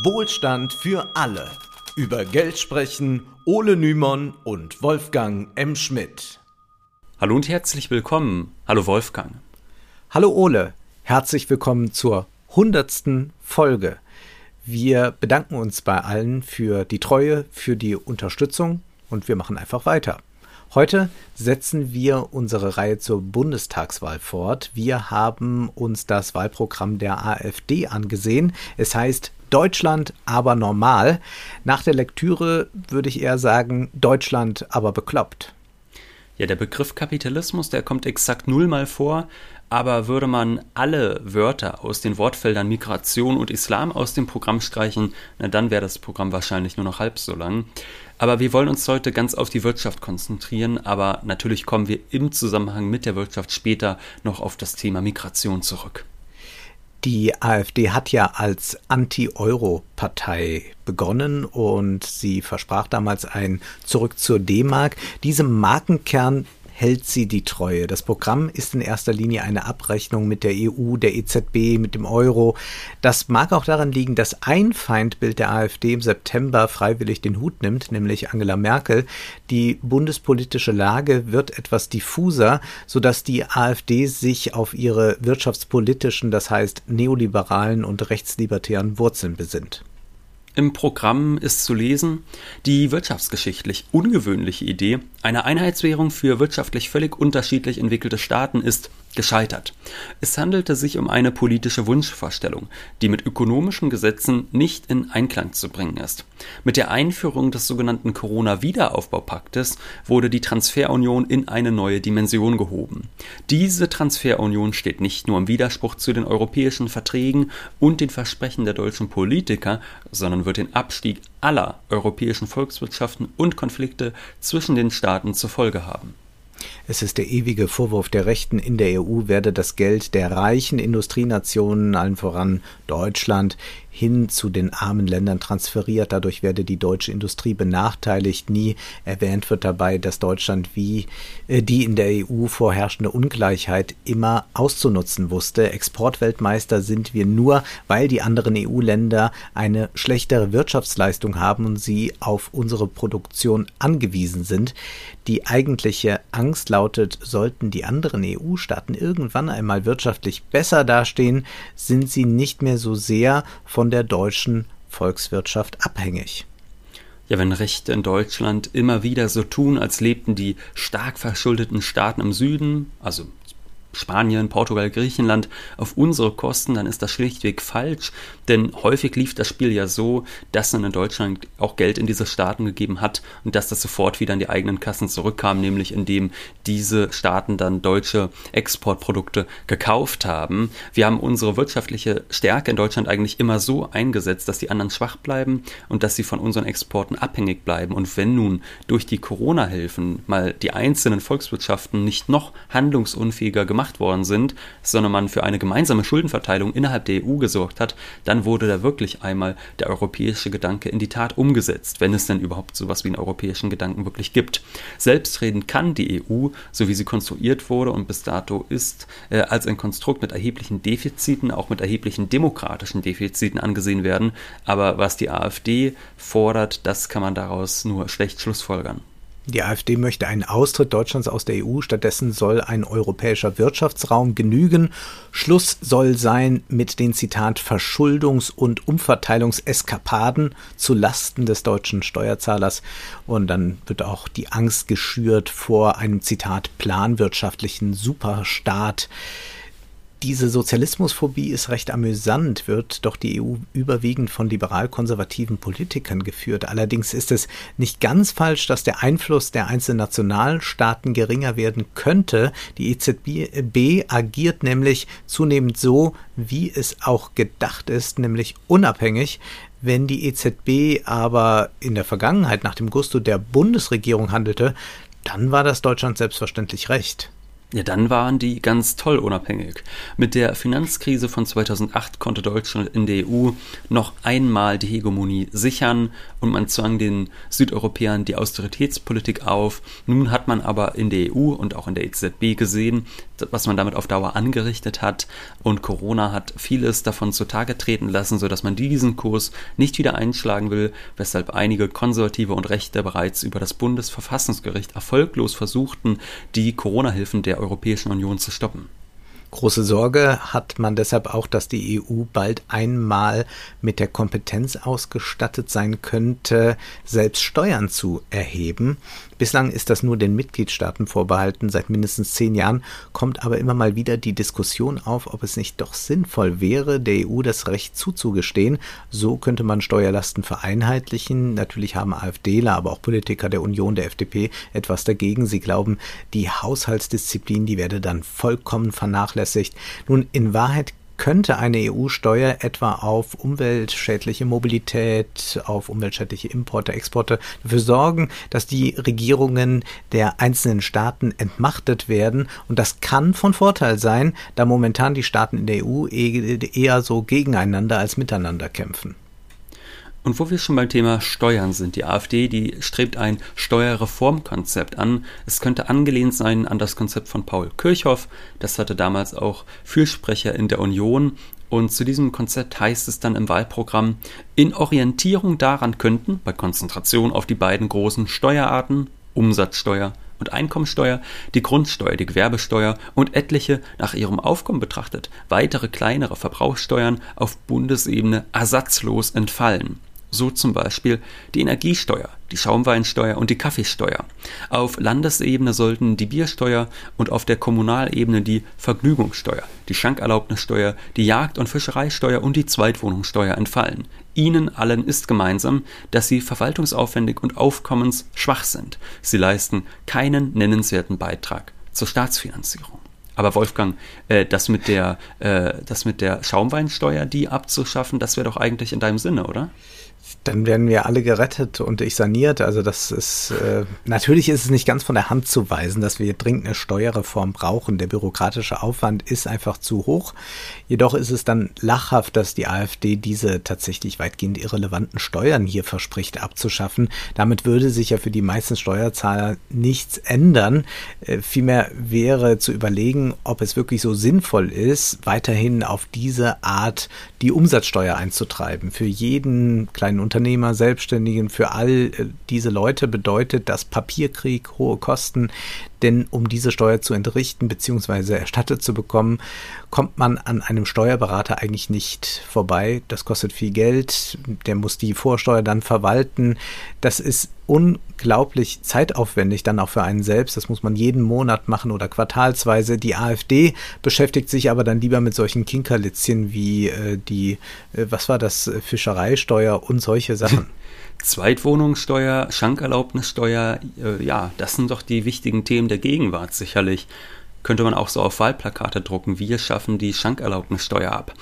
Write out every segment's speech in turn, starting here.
Wohlstand für alle. Über Geld sprechen Ole Nymon und Wolfgang M. Schmidt. Hallo und herzlich willkommen. Hallo Wolfgang. Hallo Ole. Herzlich willkommen zur hundertsten Folge. Wir bedanken uns bei allen für die Treue, für die Unterstützung und wir machen einfach weiter. Heute setzen wir unsere Reihe zur Bundestagswahl fort. Wir haben uns das Wahlprogramm der AfD angesehen. Es heißt Deutschland aber normal. Nach der Lektüre würde ich eher sagen Deutschland aber bekloppt. Ja, der Begriff Kapitalismus, der kommt exakt nullmal vor, aber würde man alle Wörter aus den Wortfeldern Migration und Islam aus dem Programm streichen, na, dann wäre das Programm wahrscheinlich nur noch halb so lang. Aber wir wollen uns heute ganz auf die Wirtschaft konzentrieren, aber natürlich kommen wir im Zusammenhang mit der Wirtschaft später noch auf das Thema Migration zurück. Die AfD hat ja als Anti-Euro-Partei begonnen und sie versprach damals ein Zurück zur D-Mark. Diesem Markenkern hält sie die Treue. Das Programm ist in erster Linie eine Abrechnung mit der EU, der EZB, mit dem Euro. Das mag auch daran liegen, dass ein Feindbild der AfD im September freiwillig den Hut nimmt, nämlich Angela Merkel. Die bundespolitische Lage wird etwas diffuser, sodass die AfD sich auf ihre wirtschaftspolitischen, das heißt neoliberalen und rechtslibertären Wurzeln besinnt. Im Programm ist zu lesen, die wirtschaftsgeschichtlich ungewöhnliche Idee, eine Einheitswährung für wirtschaftlich völlig unterschiedlich entwickelte Staaten ist gescheitert. Es handelte sich um eine politische Wunschvorstellung, die mit ökonomischen Gesetzen nicht in Einklang zu bringen ist. Mit der Einführung des sogenannten Corona-Wiederaufbaupaktes wurde die Transferunion in eine neue Dimension gehoben. Diese Transferunion steht nicht nur im Widerspruch zu den europäischen Verträgen und den Versprechen der deutschen Politiker, sondern wird den Abstieg aller europäischen Volkswirtschaften und Konflikte zwischen den Staaten zur Folge haben. Es ist der ewige Vorwurf der Rechten in der EU werde das Geld der reichen Industrienationen, allen voran Deutschland, hin zu den armen Ländern transferiert. Dadurch werde die deutsche Industrie benachteiligt. Nie erwähnt wird dabei, dass Deutschland wie äh, die in der EU vorherrschende Ungleichheit immer auszunutzen wusste. Exportweltmeister sind wir nur, weil die anderen EU-Länder eine schlechtere Wirtschaftsleistung haben und sie auf unsere Produktion angewiesen sind. Die eigentliche Angst lautet, sollten die anderen EU-Staaten irgendwann einmal wirtschaftlich besser dastehen, sind sie nicht mehr so sehr von der deutschen Volkswirtschaft abhängig. Ja, wenn Rechte in Deutschland immer wieder so tun, als lebten die stark verschuldeten Staaten im Süden, also Spanien, Portugal, Griechenland auf unsere Kosten, dann ist das schlichtweg falsch. Denn häufig lief das Spiel ja so, dass man in Deutschland auch Geld in diese Staaten gegeben hat und dass das sofort wieder in die eigenen Kassen zurückkam, nämlich indem diese Staaten dann deutsche Exportprodukte gekauft haben. Wir haben unsere wirtschaftliche Stärke in Deutschland eigentlich immer so eingesetzt, dass die anderen schwach bleiben und dass sie von unseren Exporten abhängig bleiben. Und wenn nun durch die Corona-Hilfen mal die einzelnen Volkswirtschaften nicht noch handlungsunfähiger gemacht gemacht worden sind, sondern man für eine gemeinsame Schuldenverteilung innerhalb der EU gesorgt hat, dann wurde da wirklich einmal der europäische Gedanke in die Tat umgesetzt, wenn es denn überhaupt sowas wie einen europäischen Gedanken wirklich gibt. Selbstredend kann die EU, so wie sie konstruiert wurde und bis dato ist, äh, als ein Konstrukt mit erheblichen Defiziten, auch mit erheblichen demokratischen Defiziten angesehen werden, aber was die AfD fordert, das kann man daraus nur schlecht schlussfolgern. Die AfD möchte einen Austritt Deutschlands aus der EU. Stattdessen soll ein europäischer Wirtschaftsraum genügen. Schluss soll sein mit den Zitat Verschuldungs- und Umverteilungseskapaden zu Lasten des deutschen Steuerzahlers. Und dann wird auch die Angst geschürt vor einem Zitat planwirtschaftlichen Superstaat. Diese Sozialismusphobie ist recht amüsant, wird doch die EU überwiegend von liberal-konservativen Politikern geführt. Allerdings ist es nicht ganz falsch, dass der Einfluss der einzelnen Nationalstaaten geringer werden könnte. Die EZB agiert nämlich zunehmend so, wie es auch gedacht ist, nämlich unabhängig. Wenn die EZB aber in der Vergangenheit nach dem Gusto der Bundesregierung handelte, dann war das Deutschland selbstverständlich recht. Ja, dann waren die ganz toll unabhängig. Mit der Finanzkrise von 2008 konnte Deutschland in der EU noch einmal die Hegemonie sichern und man zwang den Südeuropäern die Austeritätspolitik auf. Nun hat man aber in der EU und auch in der EZB gesehen, was man damit auf Dauer angerichtet hat und Corona hat vieles davon zutage treten lassen, sodass man diesen Kurs nicht wieder einschlagen will, weshalb einige Konservative und Rechte bereits über das Bundesverfassungsgericht erfolglos versuchten, die Corona-Hilfen der Europäischen Union zu stoppen. Große Sorge hat man deshalb auch, dass die EU bald einmal mit der Kompetenz ausgestattet sein könnte, selbst Steuern zu erheben. Bislang ist das nur den Mitgliedstaaten vorbehalten. Seit mindestens zehn Jahren kommt aber immer mal wieder die Diskussion auf, ob es nicht doch sinnvoll wäre, der EU das Recht zuzugestehen. So könnte man Steuerlasten vereinheitlichen. Natürlich haben AfDler, aber auch Politiker der Union, der FDP etwas dagegen. Sie glauben, die Haushaltsdisziplin, die werde dann vollkommen vernachlässigt. Nun, in Wahrheit könnte eine EU-Steuer etwa auf umweltschädliche Mobilität, auf umweltschädliche Importe, Exporte dafür sorgen, dass die Regierungen der einzelnen Staaten entmachtet werden. Und das kann von Vorteil sein, da momentan die Staaten in der EU eher so gegeneinander als miteinander kämpfen. Und wo wir schon beim Thema Steuern sind, die AfD, die strebt ein Steuerreformkonzept an. Es könnte angelehnt sein an das Konzept von Paul Kirchhoff. Das hatte damals auch Fürsprecher in der Union. Und zu diesem Konzept heißt es dann im Wahlprogramm, in Orientierung daran könnten, bei Konzentration auf die beiden großen Steuerarten, Umsatzsteuer und Einkommensteuer, die Grundsteuer, die Gewerbesteuer und etliche nach ihrem Aufkommen betrachtet weitere kleinere Verbrauchssteuern auf Bundesebene ersatzlos entfallen so zum Beispiel die Energiesteuer, die Schaumweinsteuer und die Kaffeesteuer. Auf Landesebene sollten die Biersteuer und auf der Kommunalebene die Vergnügungssteuer, die Schankerlaubnissteuer, die Jagd- und Fischereisteuer und die Zweitwohnungssteuer entfallen. Ihnen allen ist gemeinsam, dass sie verwaltungsaufwendig und aufkommensschwach sind. Sie leisten keinen nennenswerten Beitrag zur Staatsfinanzierung. Aber Wolfgang, äh, das, mit der, äh, das mit der Schaumweinsteuer, die abzuschaffen, das wäre doch eigentlich in deinem Sinne, oder? Dann werden wir alle gerettet und ich saniert. Also das ist äh, natürlich ist es nicht ganz von der Hand zu weisen, dass wir dringend eine Steuerreform brauchen. Der bürokratische Aufwand ist einfach zu hoch. Jedoch ist es dann lachhaft, dass die AfD diese tatsächlich weitgehend irrelevanten Steuern hier verspricht abzuschaffen. Damit würde sich ja für die meisten Steuerzahler nichts ändern. Äh, vielmehr wäre zu überlegen, ob es wirklich so sinnvoll ist, weiterhin auf diese Art die Umsatzsteuer einzutreiben. Für jeden kleinen Unternehmer, Selbstständigen, für all äh, diese Leute bedeutet das Papierkrieg, hohe Kosten. Denn um diese Steuer zu entrichten bzw. erstattet zu bekommen, kommt man an einem Steuerberater eigentlich nicht vorbei. Das kostet viel Geld. Der muss die Vorsteuer dann verwalten. Das ist unglaublich zeitaufwendig dann auch für einen selbst. Das muss man jeden Monat machen oder quartalsweise. Die AfD beschäftigt sich aber dann lieber mit solchen Kinkerlitzchen wie äh, die, äh, was war das, Fischereisteuer und solche Sachen. Zweitwohnungssteuer, Schankerlaubnissteuer, äh, ja, das sind doch die wichtigen Themen der Gegenwart sicherlich könnte man auch so auf Wahlplakate drucken. Wir schaffen die Schankerlaubnissteuer ab.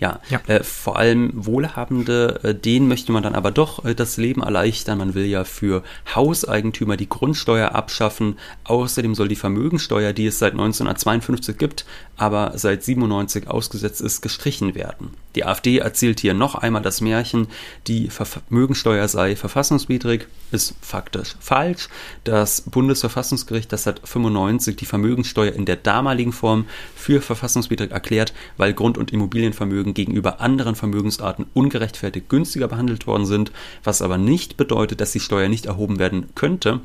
Ja, ja. Äh, vor allem Wohlhabende, äh, denen möchte man dann aber doch äh, das Leben erleichtern. Man will ja für Hauseigentümer die Grundsteuer abschaffen. Außerdem soll die Vermögensteuer, die es seit 1952 gibt, aber seit 97 ausgesetzt ist, gestrichen werden. Die AfD erzählt hier noch einmal das Märchen, die Vermögensteuer sei verfassungswidrig, ist faktisch falsch. Das Bundesverfassungsgericht, das hat 95 die Vermögensteuer in der damaligen Form für verfassungswidrig erklärt, weil Grund- und Immobilienvermögen gegenüber anderen Vermögensarten ungerechtfertigt günstiger behandelt worden sind, was aber nicht bedeutet, dass die Steuer nicht erhoben werden könnte.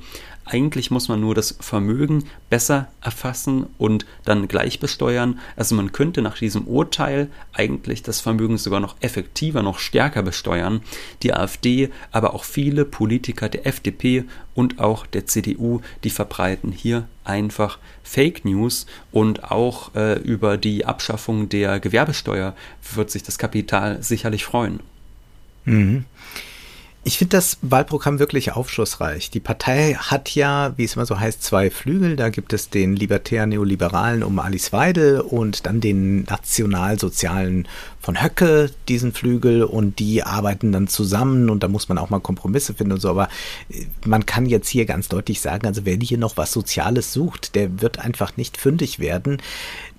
Eigentlich muss man nur das Vermögen besser erfassen und dann gleich besteuern. Also man könnte nach diesem Urteil eigentlich das Vermögen sogar noch effektiver, noch stärker besteuern. Die AfD, aber auch viele Politiker der FDP und auch der CDU, die verbreiten hier einfach Fake News und auch äh, über die Abschaffung der Gewerbesteuer wird sich das Kapital sicherlich freuen. Mhm. Ich finde das Wahlprogramm wirklich aufschlussreich. Die Partei hat ja, wie es immer so heißt, zwei Flügel. Da gibt es den libertär-neoliberalen um Alice Weidel und dann den nationalsozialen von Höcke, diesen Flügel. Und die arbeiten dann zusammen und da muss man auch mal Kompromisse finden und so. Aber äh, man kann jetzt hier ganz deutlich sagen, also wer hier noch was Soziales sucht, der wird einfach nicht fündig werden.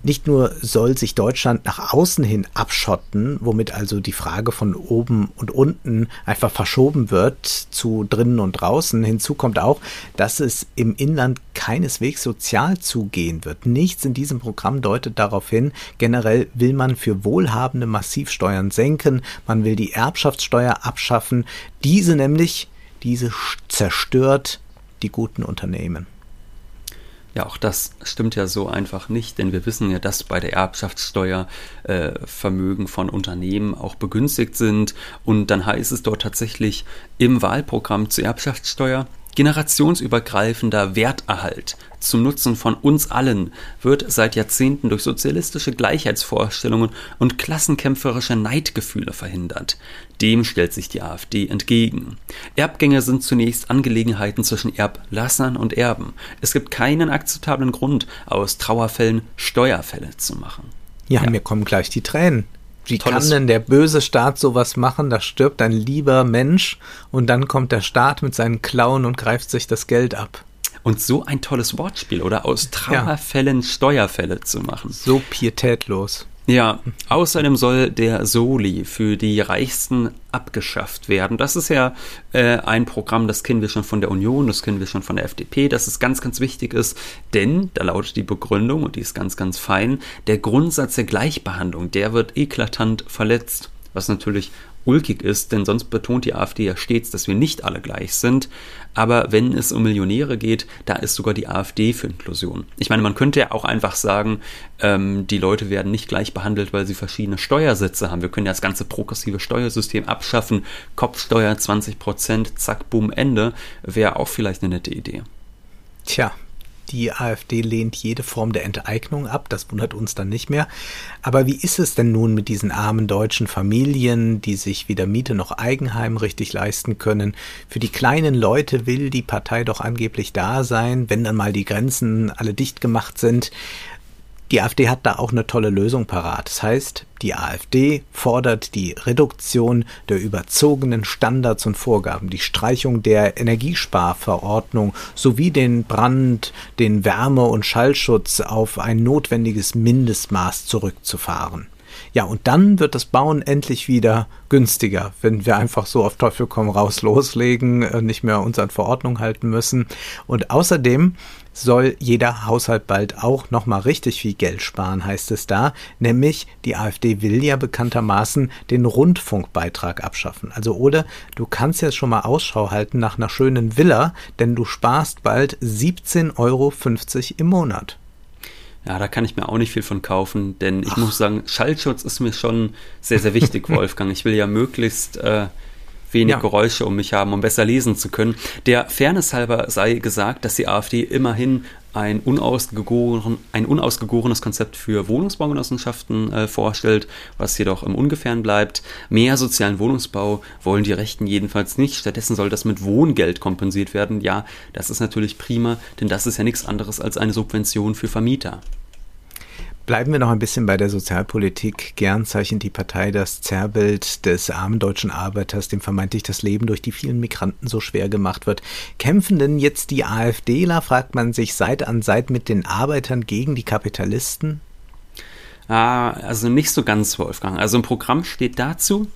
Nicht nur soll sich Deutschland nach außen hin abschotten, womit also die Frage von oben und unten einfach verschoben wird zu drinnen und draußen. Hinzu kommt auch, dass es im Inland keineswegs sozial zugehen wird. Nichts in diesem Programm deutet darauf hin. Generell will man für Wohlhabende Massivsteuern senken. Man will die Erbschaftssteuer abschaffen. Diese nämlich, diese zerstört die guten Unternehmen. Ja, auch das stimmt ja so einfach nicht, denn wir wissen ja, dass bei der Erbschaftssteuer äh, Vermögen von Unternehmen auch begünstigt sind. Und dann heißt es dort tatsächlich im Wahlprogramm zur Erbschaftssteuer, Generationsübergreifender Werterhalt zum Nutzen von uns allen wird seit Jahrzehnten durch sozialistische Gleichheitsvorstellungen und klassenkämpferische Neidgefühle verhindert. Dem stellt sich die AfD entgegen. Erbgänge sind zunächst Angelegenheiten zwischen Erblassern und Erben. Es gibt keinen akzeptablen Grund, aus Trauerfällen Steuerfälle zu machen. Ja, ja. mir kommen gleich die Tränen. Wie kann denn der böse Staat sowas machen? Da stirbt ein lieber Mensch und dann kommt der Staat mit seinen Klauen und greift sich das Geld ab. Und so ein tolles Wortspiel, oder? Aus Trauerfällen ja. Steuerfälle zu machen. So pietätlos. Ja, außerdem soll der Soli für die Reichsten abgeschafft werden. Das ist ja äh, ein Programm, das kennen wir schon von der Union, das kennen wir schon von der FDP, dass es ganz, ganz wichtig ist, denn, da lautet die Begründung, und die ist ganz, ganz fein, der Grundsatz der Gleichbehandlung, der wird eklatant verletzt was natürlich ulkig ist, denn sonst betont die AfD ja stets, dass wir nicht alle gleich sind. Aber wenn es um Millionäre geht, da ist sogar die AfD für Inklusion. Ich meine, man könnte ja auch einfach sagen, ähm, die Leute werden nicht gleich behandelt, weil sie verschiedene Steuersätze haben. Wir können ja das ganze progressive Steuersystem abschaffen. Kopfsteuer 20 Prozent, zack, boom, Ende. Wäre auch vielleicht eine nette Idee. Tja, die AfD lehnt jede Form der Enteignung ab, das wundert uns dann nicht mehr. Aber wie ist es denn nun mit diesen armen deutschen Familien, die sich weder Miete noch Eigenheim richtig leisten können? Für die kleinen Leute will die Partei doch angeblich da sein, wenn dann mal die Grenzen alle dicht gemacht sind. Die AfD hat da auch eine tolle Lösung parat. Das heißt, die AfD fordert die Reduktion der überzogenen Standards und Vorgaben, die Streichung der Energiesparverordnung sowie den Brand, den Wärme- und Schallschutz auf ein notwendiges Mindestmaß zurückzufahren. Ja, und dann wird das Bauen endlich wieder günstiger, wenn wir einfach so auf Teufel komm raus loslegen, äh, nicht mehr uns an Verordnung halten müssen. Und außerdem soll jeder Haushalt bald auch nochmal richtig viel Geld sparen, heißt es da. Nämlich die AfD will ja bekanntermaßen den Rundfunkbeitrag abschaffen. Also oder du kannst jetzt schon mal Ausschau halten nach einer schönen Villa, denn du sparst bald 17,50 Euro im Monat. Ja, da kann ich mir auch nicht viel von kaufen, denn ich Ach. muss sagen, Schallschutz ist mir schon sehr, sehr wichtig, Wolfgang. Ich will ja möglichst äh, wenig ja. Geräusche um mich haben, um besser lesen zu können. Der Fairness halber sei gesagt, dass die AfD immerhin ein, unausgegoren, ein unausgegorenes Konzept für Wohnungsbaugenossenschaften äh, vorstellt, was jedoch im Ungefähren bleibt. Mehr sozialen Wohnungsbau wollen die Rechten jedenfalls nicht. Stattdessen soll das mit Wohngeld kompensiert werden. Ja, das ist natürlich prima, denn das ist ja nichts anderes als eine Subvention für Vermieter. Bleiben wir noch ein bisschen bei der Sozialpolitik. Gern zeichnet die Partei das Zerrbild des armen deutschen Arbeiters, dem vermeintlich das Leben durch die vielen Migranten so schwer gemacht wird. Kämpfen denn jetzt die AfDler, fragt man sich, Seit an Seit mit den Arbeitern gegen die Kapitalisten? Ah, also nicht so ganz, Wolfgang. Also im Programm steht dazu,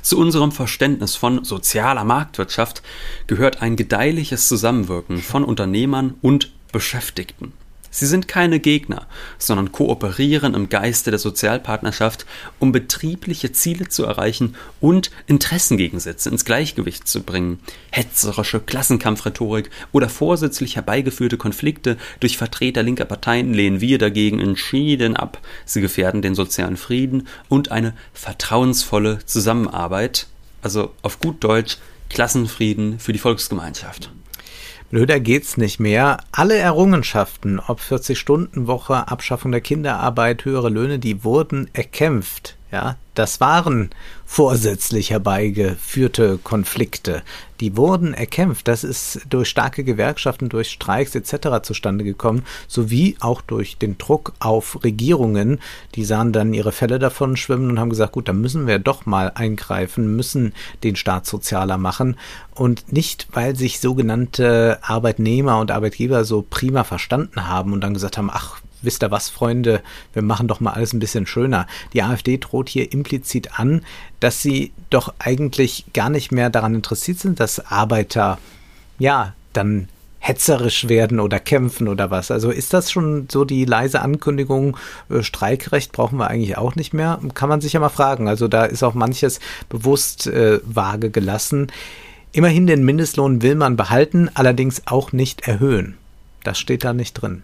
zu unserem Verständnis von sozialer Marktwirtschaft gehört ein gedeihliches Zusammenwirken von Unternehmern und Beschäftigten. Sie sind keine Gegner, sondern kooperieren im Geiste der Sozialpartnerschaft, um betriebliche Ziele zu erreichen und Interessengegensätze ins Gleichgewicht zu bringen. Hetzerische Klassenkampfrhetorik oder vorsätzlich herbeigeführte Konflikte durch Vertreter linker Parteien lehnen wir dagegen entschieden ab. Sie gefährden den sozialen Frieden und eine vertrauensvolle Zusammenarbeit, also auf gut Deutsch Klassenfrieden für die Volksgemeinschaft. Blöder geht's nicht mehr. Alle Errungenschaften, ob 40-Stunden-Woche, Abschaffung der Kinderarbeit, höhere Löhne, die wurden erkämpft. Ja, das waren vorsätzlich herbeigeführte Konflikte. Die wurden erkämpft. Das ist durch starke Gewerkschaften, durch Streiks etc. zustande gekommen, sowie auch durch den Druck auf Regierungen. Die sahen dann ihre Fälle davon schwimmen und haben gesagt, gut, da müssen wir doch mal eingreifen, müssen den Staat sozialer machen. Und nicht, weil sich sogenannte Arbeitnehmer und Arbeitgeber so prima verstanden haben und dann gesagt haben, ach, wisst ihr was, Freunde, wir machen doch mal alles ein bisschen schöner. Die AfD droht hier implizit an, dass sie doch eigentlich gar nicht mehr daran interessiert sind, dass Arbeiter, ja, dann hetzerisch werden oder kämpfen oder was. Also ist das schon so die leise Ankündigung, äh, Streikrecht brauchen wir eigentlich auch nicht mehr? Kann man sich ja mal fragen. Also da ist auch manches bewusst äh, vage gelassen. Immerhin den Mindestlohn will man behalten, allerdings auch nicht erhöhen. Das steht da nicht drin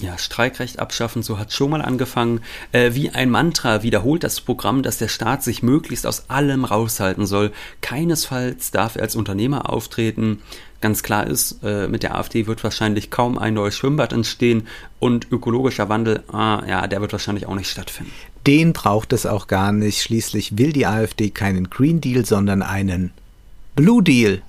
ja, Streikrecht abschaffen, so hat schon mal angefangen. Äh, wie ein Mantra wiederholt das Programm, dass der Staat sich möglichst aus allem raushalten soll. Keinesfalls darf er als Unternehmer auftreten. Ganz klar ist, äh, mit der AfD wird wahrscheinlich kaum ein neues Schwimmbad entstehen und ökologischer Wandel, ah, ja, der wird wahrscheinlich auch nicht stattfinden. Den braucht es auch gar nicht. Schließlich will die AfD keinen Green Deal, sondern einen Blue Deal.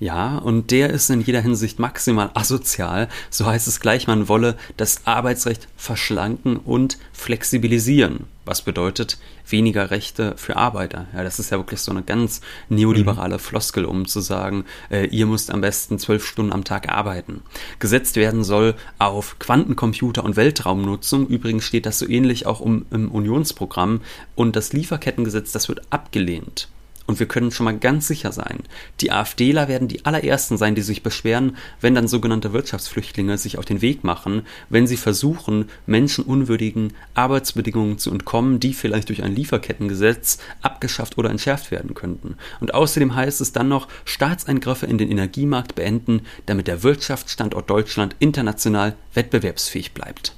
Ja, und der ist in jeder Hinsicht maximal asozial. So heißt es gleich, man wolle das Arbeitsrecht verschlanken und flexibilisieren. Was bedeutet weniger Rechte für Arbeiter? Ja, das ist ja wirklich so eine ganz neoliberale mhm. Floskel, um zu sagen, äh, ihr müsst am besten zwölf Stunden am Tag arbeiten. Gesetzt werden soll auf Quantencomputer und Weltraumnutzung. Übrigens steht das so ähnlich auch um, im Unionsprogramm. Und das Lieferkettengesetz, das wird abgelehnt. Und wir können schon mal ganz sicher sein, die AfDler werden die allerersten sein, die sich beschweren, wenn dann sogenannte Wirtschaftsflüchtlinge sich auf den Weg machen, wenn sie versuchen, menschenunwürdigen Arbeitsbedingungen zu entkommen, die vielleicht durch ein Lieferkettengesetz abgeschafft oder entschärft werden könnten. Und außerdem heißt es dann noch, Staatseingriffe in den Energiemarkt beenden, damit der Wirtschaftsstandort Deutschland international wettbewerbsfähig bleibt.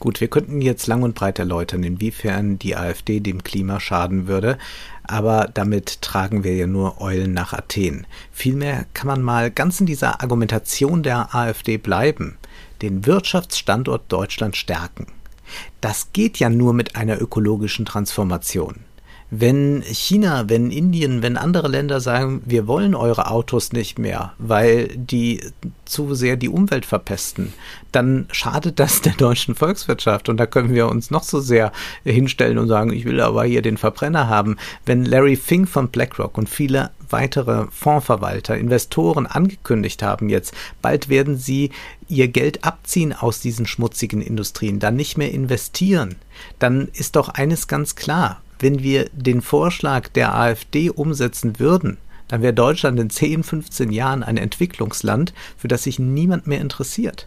Gut, wir könnten jetzt lang und breit erläutern, inwiefern die AfD dem Klima schaden würde, aber damit tragen wir ja nur Eulen nach Athen. Vielmehr kann man mal ganz in dieser Argumentation der AfD bleiben, den Wirtschaftsstandort Deutschland stärken. Das geht ja nur mit einer ökologischen Transformation. Wenn China, wenn Indien, wenn andere Länder sagen, wir wollen eure Autos nicht mehr, weil die zu sehr die Umwelt verpesten, dann schadet das der deutschen Volkswirtschaft. Und da können wir uns noch so sehr hinstellen und sagen, ich will aber hier den Verbrenner haben. Wenn Larry Fink von BlackRock und viele weitere Fondsverwalter, Investoren angekündigt haben jetzt, bald werden sie ihr Geld abziehen aus diesen schmutzigen Industrien, dann nicht mehr investieren, dann ist doch eines ganz klar, wenn wir den Vorschlag der AfD umsetzen würden, dann wäre Deutschland in 10, 15 Jahren ein Entwicklungsland, für das sich niemand mehr interessiert.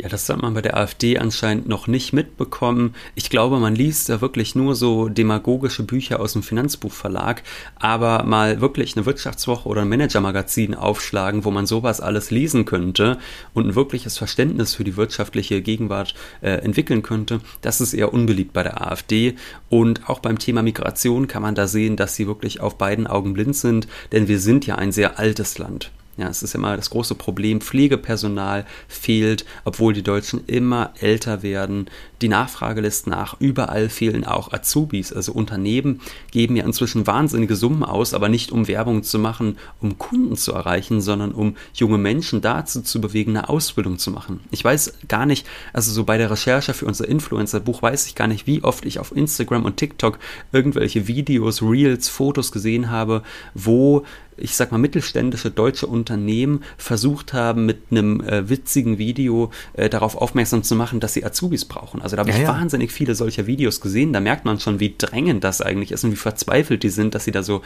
Ja, das hat man bei der AfD anscheinend noch nicht mitbekommen. Ich glaube, man liest da wirklich nur so demagogische Bücher aus dem Finanzbuchverlag, aber mal wirklich eine Wirtschaftswoche oder ein Managermagazin aufschlagen, wo man sowas alles lesen könnte und ein wirkliches Verständnis für die wirtschaftliche Gegenwart äh, entwickeln könnte, das ist eher unbeliebt bei der AfD. Und auch beim Thema Migration kann man da sehen, dass sie wirklich auf beiden Augen blind sind, denn wir sind ja ein sehr altes Land. Ja, es ist immer das große Problem, Pflegepersonal fehlt, obwohl die Deutschen immer älter werden. Die Nachfrage lässt nach, überall fehlen auch Azubis. Also Unternehmen geben ja inzwischen wahnsinnige Summen aus, aber nicht um Werbung zu machen, um Kunden zu erreichen, sondern um junge Menschen dazu zu bewegen, eine Ausbildung zu machen. Ich weiß gar nicht, also so bei der Recherche für unser Influencer-Buch weiß ich gar nicht, wie oft ich auf Instagram und TikTok irgendwelche Videos, Reels, Fotos gesehen habe, wo ich sag mal, mittelständische deutsche Unternehmen versucht haben, mit einem äh, witzigen Video äh, darauf aufmerksam zu machen, dass sie Azubis brauchen. Also da habe ja, ich ja. wahnsinnig viele solcher Videos gesehen. Da merkt man schon, wie drängend das eigentlich ist und wie verzweifelt die sind, dass sie da so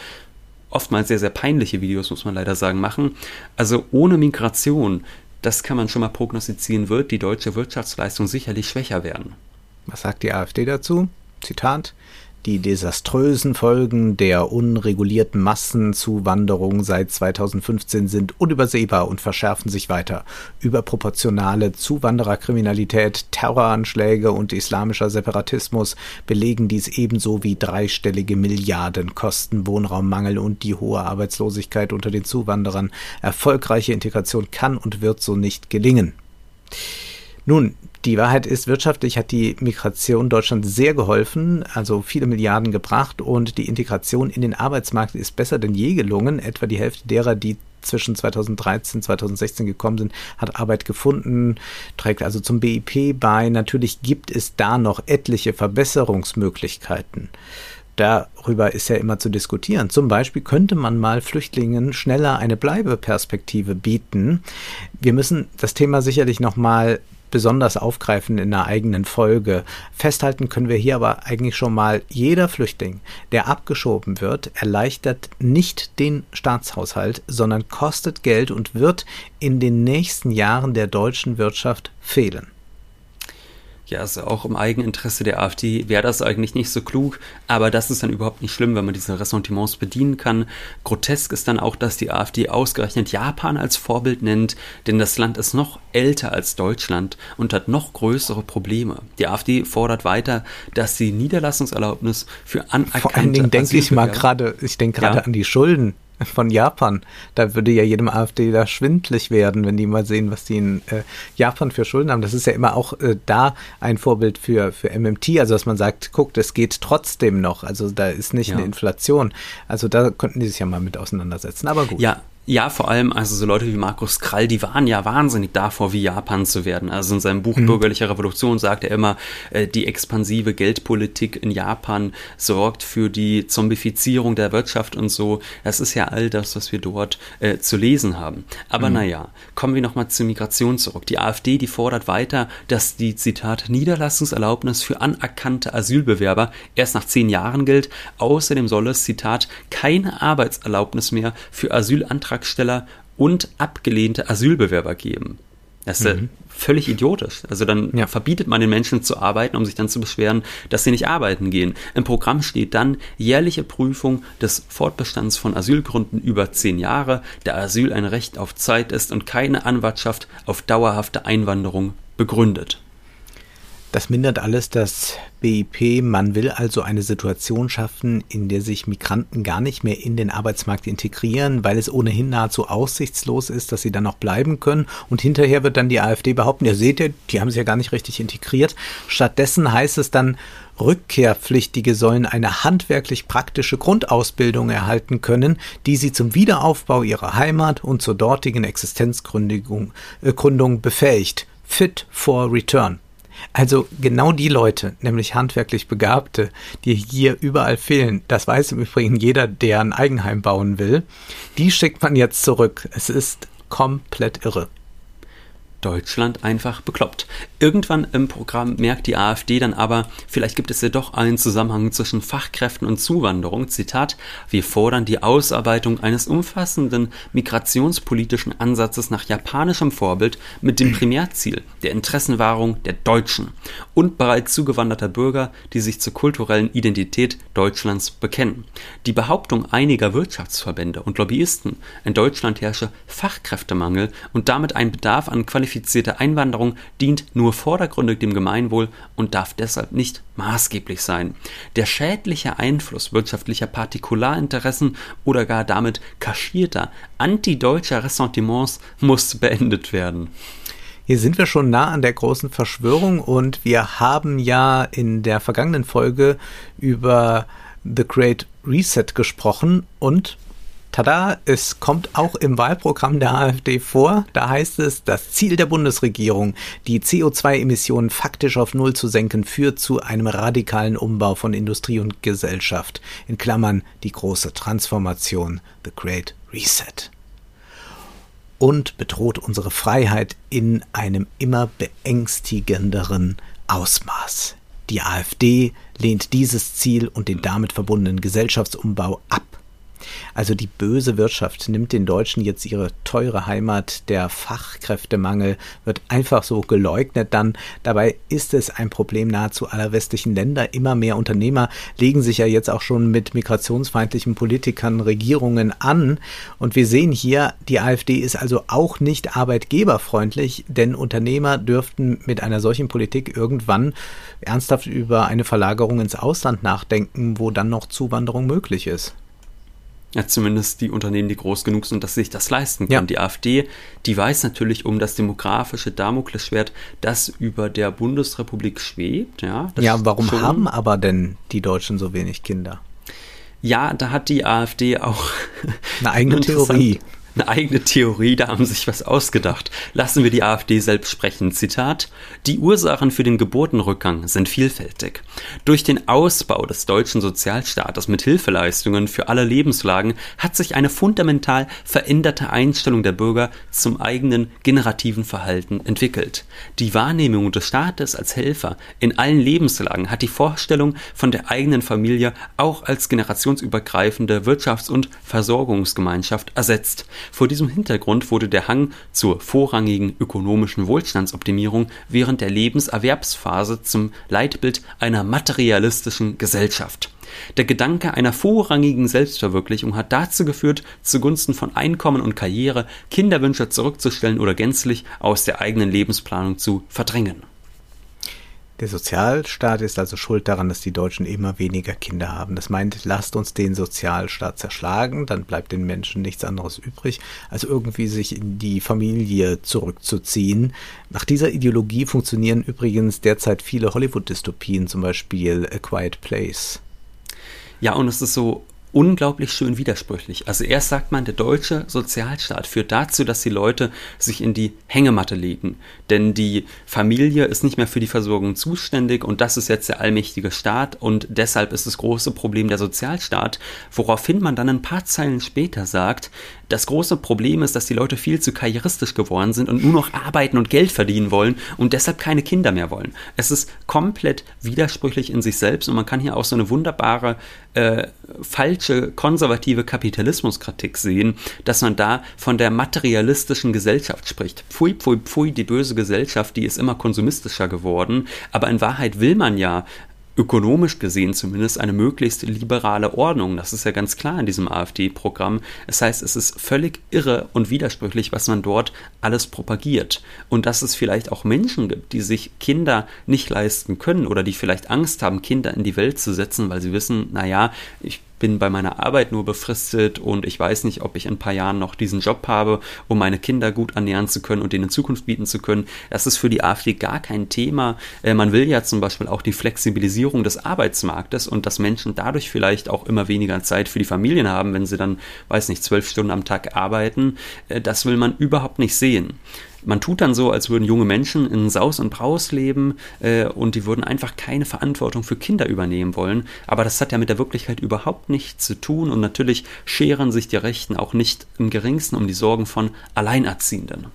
oftmals sehr, sehr peinliche Videos, muss man leider sagen, machen. Also ohne Migration, das kann man schon mal prognostizieren, wird die deutsche Wirtschaftsleistung sicherlich schwächer werden. Was sagt die AfD dazu? Zitat die desaströsen Folgen der unregulierten Massenzuwanderung seit 2015 sind unübersehbar und verschärfen sich weiter. Überproportionale Zuwandererkriminalität, Terroranschläge und islamischer Separatismus belegen dies ebenso wie dreistellige Milliardenkosten, Wohnraummangel und die hohe Arbeitslosigkeit unter den Zuwanderern. Erfolgreiche Integration kann und wird so nicht gelingen. Nun, die Wahrheit ist, wirtschaftlich hat die Migration Deutschland sehr geholfen, also viele Milliarden gebracht und die Integration in den Arbeitsmarkt ist besser denn je gelungen. Etwa die Hälfte derer, die zwischen 2013 und 2016 gekommen sind, hat Arbeit gefunden, trägt also zum BIP bei. Natürlich gibt es da noch etliche Verbesserungsmöglichkeiten. Darüber ist ja immer zu diskutieren. Zum Beispiel könnte man mal Flüchtlingen schneller eine Bleibeperspektive bieten. Wir müssen das Thema sicherlich noch mal besonders aufgreifen in einer eigenen Folge. Festhalten können wir hier aber eigentlich schon mal, jeder Flüchtling, der abgeschoben wird, erleichtert nicht den Staatshaushalt, sondern kostet Geld und wird in den nächsten Jahren der deutschen Wirtschaft fehlen ja, also auch im Eigeninteresse der AfD wäre das eigentlich nicht so klug, aber das ist dann überhaupt nicht schlimm, wenn man diese Ressentiments bedienen kann. Grotesk ist dann auch, dass die AfD ausgerechnet Japan als Vorbild nennt, denn das Land ist noch älter als Deutschland und hat noch größere Probleme. Die AfD fordert weiter, dass die Niederlassungserlaubnis für anerkannte Vor allen Dingen denke ich mal gerade, ich denke gerade ja. an die Schulden von Japan. Da würde ja jedem AfD da schwindlig werden, wenn die mal sehen, was die in äh, Japan für Schulden haben. Das ist ja immer auch äh, da ein Vorbild für, für MMT, also dass man sagt, guckt, es geht trotzdem noch. Also da ist nicht ja. eine Inflation. Also da könnten die sich ja mal mit auseinandersetzen. Aber gut. Ja, ja, vor allem, also so Leute wie Markus Krall, die waren ja wahnsinnig davor, wie Japan zu werden. Also in seinem Buch mhm. Bürgerliche Revolution sagt er immer, äh, die expansive Geldpolitik in Japan sorgt für die Zombifizierung der Wirtschaft und so. Das ist ja all das, was wir dort äh, zu lesen haben. Aber mhm. naja, kommen wir nochmal zur Migration zurück. Die AfD, die fordert weiter, dass die, Zitat, Niederlassungserlaubnis für anerkannte Asylbewerber erst nach zehn Jahren gilt. Außerdem soll es, Zitat, keine Arbeitserlaubnis mehr für Asylantragsteller Antragsteller und abgelehnte Asylbewerber geben. Das ist mhm. völlig idiotisch. Also dann ja. verbietet man den Menschen zu arbeiten, um sich dann zu beschweren, dass sie nicht arbeiten gehen. Im Programm steht dann jährliche Prüfung des Fortbestands von Asylgründen über zehn Jahre, da Asyl ein Recht auf Zeit ist und keine Anwartschaft auf dauerhafte Einwanderung begründet. Das mindert alles das BIP. Man will also eine Situation schaffen, in der sich Migranten gar nicht mehr in den Arbeitsmarkt integrieren, weil es ohnehin nahezu aussichtslos ist, dass sie dann noch bleiben können. Und hinterher wird dann die AfD behaupten, ihr seht ja, die haben sich ja gar nicht richtig integriert. Stattdessen heißt es dann, Rückkehrpflichtige sollen eine handwerklich praktische Grundausbildung erhalten können, die sie zum Wiederaufbau ihrer Heimat und zur dortigen Existenzgründung äh, befähigt. Fit for Return. Also genau die Leute, nämlich handwerklich Begabte, die hier überall fehlen, das weiß im Übrigen jeder, der ein Eigenheim bauen will, die schickt man jetzt zurück. Es ist komplett irre. Deutschland einfach bekloppt. Irgendwann im Programm merkt die AfD dann aber, vielleicht gibt es ja doch einen Zusammenhang zwischen Fachkräften und Zuwanderung. Zitat, wir fordern die Ausarbeitung eines umfassenden migrationspolitischen Ansatzes nach japanischem Vorbild mit dem Primärziel der Interessenwahrung der Deutschen und bereits zugewanderter Bürger, die sich zur kulturellen Identität Deutschlands bekennen. Die Behauptung einiger Wirtschaftsverbände und Lobbyisten, in Deutschland herrsche Fachkräftemangel und damit ein Bedarf an Qualifizierung qualifizierte Einwanderung dient nur vordergründig dem Gemeinwohl und darf deshalb nicht maßgeblich sein. Der schädliche Einfluss wirtschaftlicher Partikularinteressen oder gar damit kaschierter antideutscher Ressentiments muss beendet werden. Hier sind wir schon nah an der großen Verschwörung und wir haben ja in der vergangenen Folge über The Great Reset gesprochen und Tada, es kommt auch im Wahlprogramm der AfD vor. Da heißt es, das Ziel der Bundesregierung, die CO2-Emissionen faktisch auf Null zu senken, führt zu einem radikalen Umbau von Industrie und Gesellschaft. In Klammern die große Transformation, the Great Reset. Und bedroht unsere Freiheit in einem immer beängstigenderen Ausmaß. Die AfD lehnt dieses Ziel und den damit verbundenen Gesellschaftsumbau ab. Also die böse Wirtschaft nimmt den Deutschen jetzt ihre teure Heimat. Der Fachkräftemangel wird einfach so geleugnet dann. Dabei ist es ein Problem nahezu aller westlichen Länder. Immer mehr Unternehmer legen sich ja jetzt auch schon mit migrationsfeindlichen Politikern, Regierungen an. Und wir sehen hier, die AfD ist also auch nicht arbeitgeberfreundlich, denn Unternehmer dürften mit einer solchen Politik irgendwann ernsthaft über eine Verlagerung ins Ausland nachdenken, wo dann noch Zuwanderung möglich ist. Ja, zumindest die Unternehmen, die groß genug sind, dass sie sich das leisten können. Ja. Die AfD, die weiß natürlich um das demografische Damoklesschwert, das über der Bundesrepublik schwebt. Ja, Ja, warum schon. haben aber denn die Deutschen so wenig Kinder? Ja, da hat die AfD auch Eine eigene Theorie. Eine eigene Theorie, da haben sich was ausgedacht. Lassen wir die AfD selbst sprechen. Zitat: Die Ursachen für den Geburtenrückgang sind vielfältig. Durch den Ausbau des deutschen Sozialstaates mit Hilfeleistungen für alle Lebenslagen hat sich eine fundamental veränderte Einstellung der Bürger zum eigenen generativen Verhalten entwickelt. Die Wahrnehmung des Staates als Helfer in allen Lebenslagen hat die Vorstellung von der eigenen Familie auch als generationsübergreifende Wirtschafts- und Versorgungsgemeinschaft ersetzt. Vor diesem Hintergrund wurde der Hang zur vorrangigen ökonomischen Wohlstandsoptimierung während der Lebenserwerbsphase zum Leitbild einer materialistischen Gesellschaft. Der Gedanke einer vorrangigen Selbstverwirklichung hat dazu geführt, zugunsten von Einkommen und Karriere Kinderwünsche zurückzustellen oder gänzlich aus der eigenen Lebensplanung zu verdrängen. Der Sozialstaat ist also schuld daran, dass die Deutschen immer weniger Kinder haben. Das meint, lasst uns den Sozialstaat zerschlagen, dann bleibt den Menschen nichts anderes übrig, als irgendwie sich in die Familie zurückzuziehen. Nach dieser Ideologie funktionieren übrigens derzeit viele Hollywood-Dystopien, zum Beispiel A Quiet Place. Ja, und es ist so unglaublich schön widersprüchlich. Also erst sagt man, der deutsche Sozialstaat führt dazu, dass die Leute sich in die Hängematte legen. Denn die Familie ist nicht mehr für die Versorgung zuständig und das ist jetzt der allmächtige Staat und deshalb ist das große Problem der Sozialstaat, woraufhin man dann ein paar Zeilen später sagt, das große Problem ist, dass die Leute viel zu karrieristisch geworden sind und nur noch arbeiten und Geld verdienen wollen und deshalb keine Kinder mehr wollen. Es ist komplett widersprüchlich in sich selbst und man kann hier auch so eine wunderbare äh, falsche konservative Kapitalismuskritik sehen, dass man da von der materialistischen Gesellschaft spricht. Pfui, pfui, pfui, die böse Gesellschaft, die ist immer konsumistischer geworden, aber in Wahrheit will man ja ökonomisch gesehen zumindest eine möglichst liberale Ordnung. Das ist ja ganz klar in diesem AfD-Programm. Das heißt, es ist völlig irre und widersprüchlich, was man dort alles propagiert. Und dass es vielleicht auch Menschen gibt, die sich Kinder nicht leisten können oder die vielleicht Angst haben, Kinder in die Welt zu setzen, weil sie wissen, naja, ich bin bei meiner Arbeit nur befristet und ich weiß nicht, ob ich in ein paar Jahren noch diesen Job habe, um meine Kinder gut ernähren zu können und denen Zukunft bieten zu können. Das ist für die AfD gar kein Thema. Äh, man will ja zum Beispiel auch die Flexibilisierung des Arbeitsmarktes und dass Menschen dadurch vielleicht auch immer weniger Zeit für die Familien haben, wenn sie dann, weiß nicht, zwölf Stunden am Tag arbeiten. Äh, das will man überhaupt nicht sehen man tut dann so, als würden junge Menschen in Saus und Braus leben äh, und die würden einfach keine Verantwortung für Kinder übernehmen wollen. Aber das hat ja mit der Wirklichkeit überhaupt nichts zu tun und natürlich scheren sich die Rechten auch nicht im geringsten um die Sorgen von Alleinerziehenden.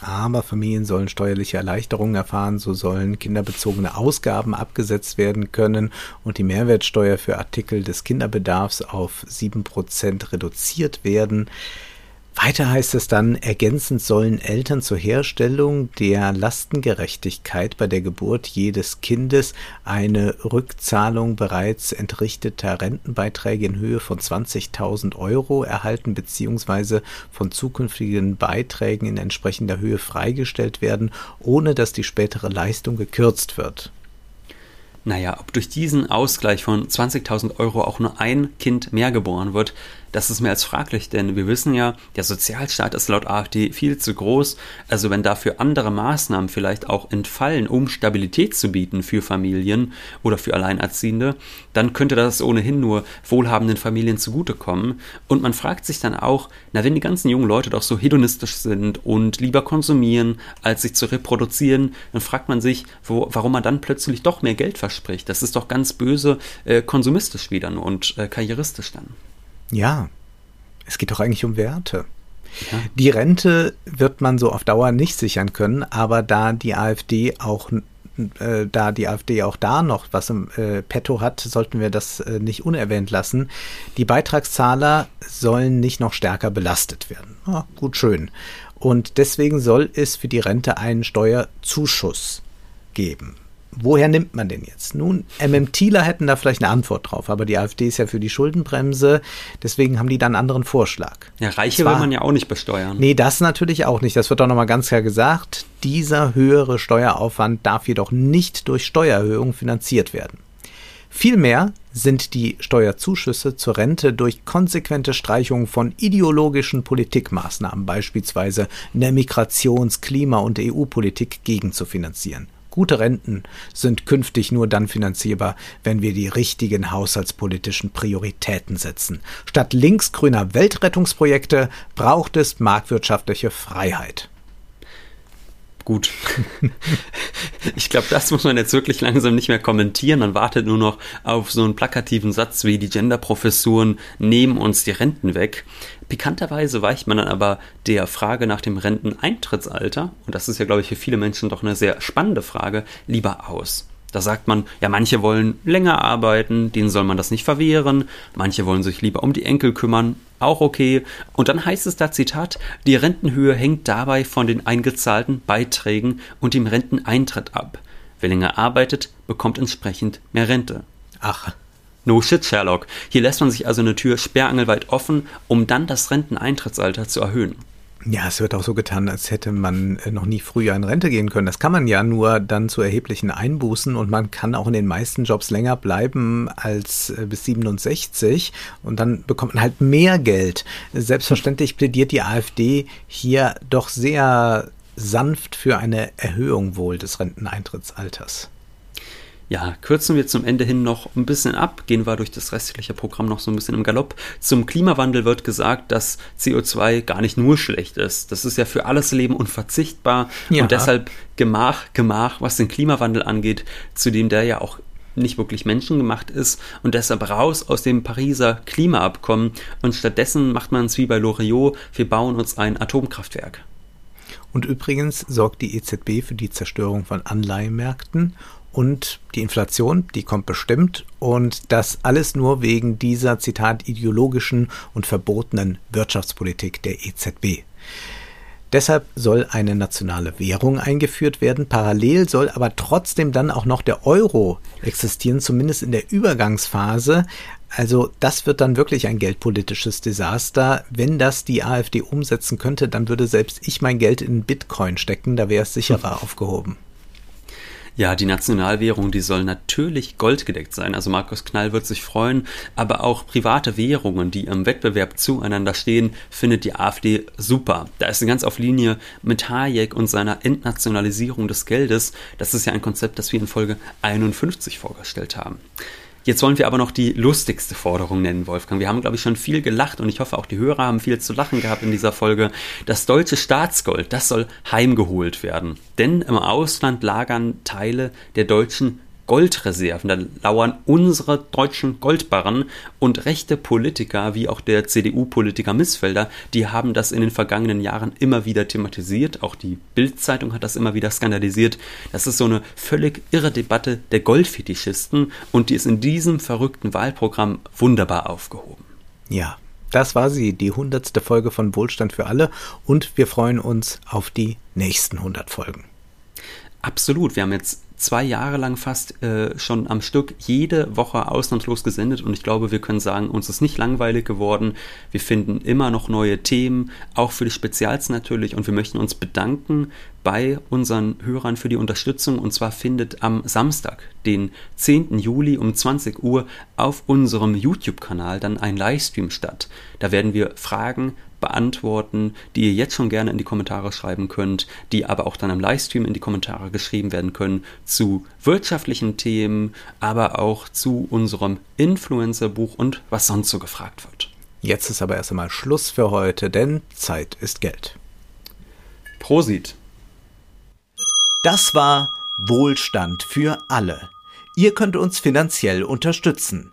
Aber Familien sollen steuerliche Erleichterungen erfahren, so sollen kinderbezogene Ausgaben abgesetzt werden können und die Mehrwertsteuer für Artikel des Kinderbedarfs auf 7% reduziert werden. Weiter heißt es dann, ergänzend sollen Eltern zur Herstellung der Lastengerechtigkeit bei der Geburt jedes Kindes eine Rückzahlung bereits entrichteter Rentenbeiträge in Höhe von 20.000 Euro erhalten bzw. von zukünftigen Beiträgen in entsprechender Höhe freigestellt werden, ohne dass die spätere Leistung gekürzt wird. Naja, ob durch diesen Ausgleich von 20.000 Euro auch nur ein Kind mehr geboren wird, das ist mehr als fraglich, denn wir wissen ja, der Sozialstaat ist laut AfD viel zu groß. Also wenn dafür andere Maßnahmen vielleicht auch entfallen, um Stabilität zu bieten für Familien oder für Alleinerziehende, dann könnte das ohnehin nur wohlhabenden Familien zugutekommen. Und man fragt sich dann auch, na wenn die ganzen jungen Leute doch so hedonistisch sind und lieber konsumieren, als sich zu reproduzieren, dann fragt man sich, wo, warum man dann plötzlich doch mehr Geld verspricht. Das ist doch ganz böse äh, konsumistisch wieder und äh, karrieristisch dann. Ja, es geht doch eigentlich um Werte. Ja. Die Rente wird man so auf Dauer nicht sichern können, aber da die AfD auch äh, da die AfD auch da noch was im äh, Petto hat, sollten wir das äh, nicht unerwähnt lassen. Die Beitragszahler sollen nicht noch stärker belastet werden. Ah, gut, schön. Und deswegen soll es für die Rente einen Steuerzuschuss geben woher nimmt man den jetzt? Nun, MMTler hätten da vielleicht eine Antwort drauf, aber die AfD ist ja für die Schuldenbremse, deswegen haben die dann einen anderen Vorschlag. Ja, Reiche Zwar, will man ja auch nicht besteuern. Nee, das natürlich auch nicht. Das wird doch nochmal ganz klar gesagt. Dieser höhere Steueraufwand darf jedoch nicht durch Steuererhöhung finanziert werden. Vielmehr sind die Steuerzuschüsse zur Rente durch konsequente Streichung von ideologischen Politikmaßnahmen, beispielsweise in der Migrations-, Klima- und EU-Politik, gegenzufinanzieren. Gute Renten sind künftig nur dann finanzierbar, wenn wir die richtigen haushaltspolitischen Prioritäten setzen. Statt linksgrüner Weltrettungsprojekte braucht es marktwirtschaftliche Freiheit. Gut. ich glaube, das muss man jetzt wirklich langsam nicht mehr kommentieren. Man wartet nur noch auf so einen plakativen Satz wie die Genderprofessuren nehmen uns die Renten weg. Pikanterweise weicht man dann aber der Frage nach dem Renteneintrittsalter, und das ist ja, glaube ich, für viele Menschen doch eine sehr spannende Frage, lieber aus. Da sagt man, ja, manche wollen länger arbeiten, denen soll man das nicht verwehren, manche wollen sich lieber um die Enkel kümmern, auch okay. Und dann heißt es da Zitat, die Rentenhöhe hängt dabei von den eingezahlten Beiträgen und dem Renteneintritt ab. Wer länger arbeitet, bekommt entsprechend mehr Rente. Ach. No shit, Sherlock. Hier lässt man sich also eine Tür sperrangelweit offen, um dann das Renteneintrittsalter zu erhöhen. Ja, es wird auch so getan, als hätte man äh, noch nie früher in Rente gehen können. Das kann man ja nur dann zu erheblichen Einbußen und man kann auch in den meisten Jobs länger bleiben als äh, bis 67 und dann bekommt man halt mehr Geld. Selbstverständlich plädiert die AfD hier doch sehr sanft für eine Erhöhung wohl des Renteneintrittsalters. Ja, kürzen wir zum Ende hin noch ein bisschen ab, gehen wir durch das restliche Programm noch so ein bisschen im Galopp. Zum Klimawandel wird gesagt, dass CO2 gar nicht nur schlecht ist. Das ist ja für alles Leben unverzichtbar ja. und deshalb Gemach, Gemach, was den Klimawandel angeht, zu dem der ja auch nicht wirklich menschengemacht ist und deshalb raus aus dem Pariser Klimaabkommen und stattdessen macht man es wie bei Loriot, wir bauen uns ein Atomkraftwerk. Und übrigens sorgt die EZB für die Zerstörung von Anleihenmärkten und die Inflation, die kommt bestimmt und das alles nur wegen dieser, Zitat, ideologischen und verbotenen Wirtschaftspolitik der EZB. Deshalb soll eine nationale Währung eingeführt werden. Parallel soll aber trotzdem dann auch noch der Euro existieren, zumindest in der Übergangsphase. Also das wird dann wirklich ein geldpolitisches Desaster. Wenn das die AfD umsetzen könnte, dann würde selbst ich mein Geld in Bitcoin stecken, da wäre es sicherer aufgehoben. Ja, die Nationalwährung, die soll natürlich goldgedeckt sein. Also Markus Knall wird sich freuen, aber auch private Währungen, die im Wettbewerb zueinander stehen, findet die AfD super. Da ist sie ganz auf Linie mit Hayek und seiner Entnationalisierung des Geldes. Das ist ja ein Konzept, das wir in Folge 51 vorgestellt haben. Jetzt wollen wir aber noch die lustigste Forderung nennen, Wolfgang. Wir haben, glaube ich, schon viel gelacht und ich hoffe, auch die Hörer haben viel zu lachen gehabt in dieser Folge. Das deutsche Staatsgold, das soll heimgeholt werden. Denn im Ausland lagern Teile der deutschen Goldreserven. Da lauern unsere deutschen Goldbarren und rechte Politiker, wie auch der CDU-Politiker Missfelder, die haben das in den vergangenen Jahren immer wieder thematisiert. Auch die Bild-Zeitung hat das immer wieder skandalisiert. Das ist so eine völlig irre Debatte der Goldfetischisten und die ist in diesem verrückten Wahlprogramm wunderbar aufgehoben. Ja, das war sie, die hundertste Folge von Wohlstand für alle und wir freuen uns auf die nächsten 100 Folgen. Absolut, wir haben jetzt zwei Jahre lang fast äh, schon am Stück jede Woche ausnahmslos gesendet und ich glaube, wir können sagen, uns ist nicht langweilig geworden. Wir finden immer noch neue Themen, auch für die Spezials natürlich und wir möchten uns bedanken bei unseren Hörern für die Unterstützung und zwar findet am Samstag, den 10. Juli um 20 Uhr auf unserem YouTube-Kanal dann ein Livestream statt. Da werden wir Fragen beantworten, die ihr jetzt schon gerne in die Kommentare schreiben könnt, die aber auch dann im Livestream in die Kommentare geschrieben werden können zu wirtschaftlichen Themen, aber auch zu unserem Influencer-Buch und was sonst so gefragt wird. Jetzt ist aber erst einmal Schluss für heute, denn Zeit ist Geld. Prosit. Das war Wohlstand für alle. Ihr könnt uns finanziell unterstützen